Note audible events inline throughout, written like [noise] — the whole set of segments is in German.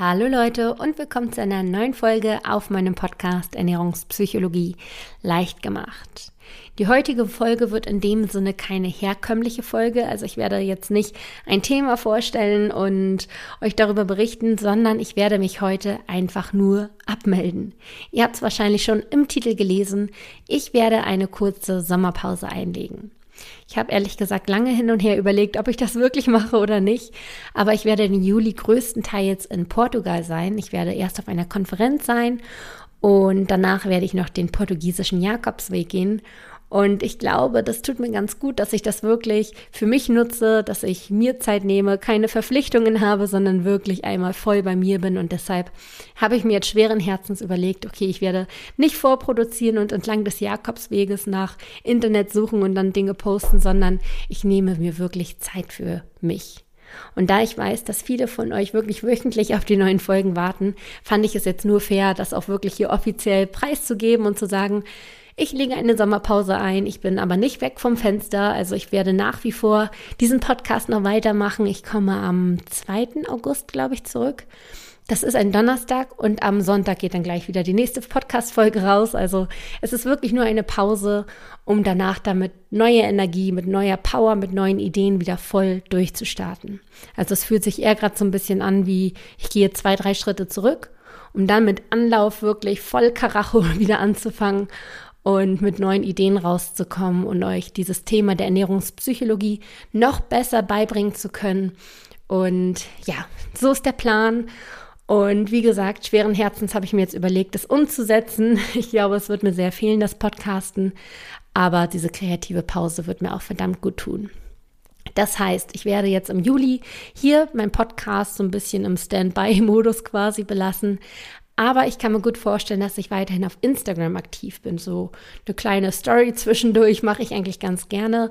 Hallo Leute und willkommen zu einer neuen Folge auf meinem Podcast Ernährungspsychologie leicht gemacht. Die heutige Folge wird in dem Sinne keine herkömmliche Folge, also ich werde jetzt nicht ein Thema vorstellen und euch darüber berichten, sondern ich werde mich heute einfach nur abmelden. Ihr habt es wahrscheinlich schon im Titel gelesen, ich werde eine kurze Sommerpause einlegen. Ich habe ehrlich gesagt lange hin und her überlegt, ob ich das wirklich mache oder nicht. Aber ich werde im Juli größtenteils in Portugal sein. Ich werde erst auf einer Konferenz sein und danach werde ich noch den portugiesischen Jakobsweg gehen. Und ich glaube, das tut mir ganz gut, dass ich das wirklich für mich nutze, dass ich mir Zeit nehme, keine Verpflichtungen habe, sondern wirklich einmal voll bei mir bin. Und deshalb habe ich mir jetzt schweren Herzens überlegt, okay, ich werde nicht vorproduzieren und entlang des Jakobsweges nach Internet suchen und dann Dinge posten, sondern ich nehme mir wirklich Zeit für mich. Und da ich weiß, dass viele von euch wirklich wöchentlich auf die neuen Folgen warten, fand ich es jetzt nur fair, das auch wirklich hier offiziell preiszugeben und zu sagen, ich lege eine Sommerpause ein, ich bin aber nicht weg vom Fenster, also ich werde nach wie vor diesen Podcast noch weitermachen. Ich komme am 2. August, glaube ich, zurück. Das ist ein Donnerstag und am Sonntag geht dann gleich wieder die nächste Podcast-Folge raus. Also es ist wirklich nur eine Pause, um danach damit neue Energie, mit neuer Power, mit neuen Ideen wieder voll durchzustarten. Also es fühlt sich eher gerade so ein bisschen an wie, ich gehe zwei, drei Schritte zurück, um dann mit Anlauf wirklich voll Karacho [laughs] wieder anzufangen und mit neuen Ideen rauszukommen und euch dieses Thema der Ernährungspsychologie noch besser beibringen zu können. Und ja, so ist der Plan. Und wie gesagt, schweren Herzens habe ich mir jetzt überlegt, das umzusetzen. [laughs] Ich glaube, es wird mir sehr fehlen, das Podcasten. Aber diese kreative Pause wird mir auch verdammt gut tun. Das heißt, ich werde jetzt im Juli hier mein Podcast so ein bisschen im Standby-Modus quasi belassen. Aber ich kann mir gut vorstellen, dass ich weiterhin auf Instagram aktiv bin. So eine kleine Story zwischendurch mache ich eigentlich ganz gerne.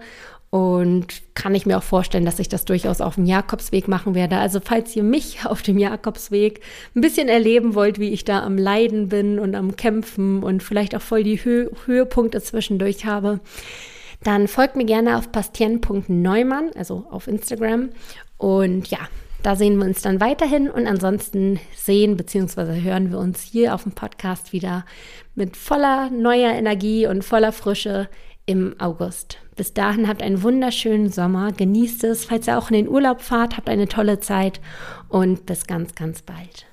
Und kann ich mir auch vorstellen, dass ich das durchaus auf dem Jakobsweg machen werde. Also falls ihr mich [laughs] auf dem Jakobsweg ein bisschen erleben wollt, wie ich da am Leiden bin und am Kämpfen und vielleicht auch voll die Hö Höhepunkte zwischendurch habe, dann folgt mir gerne auf pastien.neumann, also auf Instagram. Und ja, da sehen wir uns dann weiterhin und ansonsten sehen bzw. hören wir uns hier auf dem Podcast wieder mit voller neuer Energie und voller Frische im August. Bis dahin habt einen wunderschönen Sommer, genießt es, falls ihr auch in den Urlaub fahrt, habt eine tolle Zeit und bis ganz, ganz bald.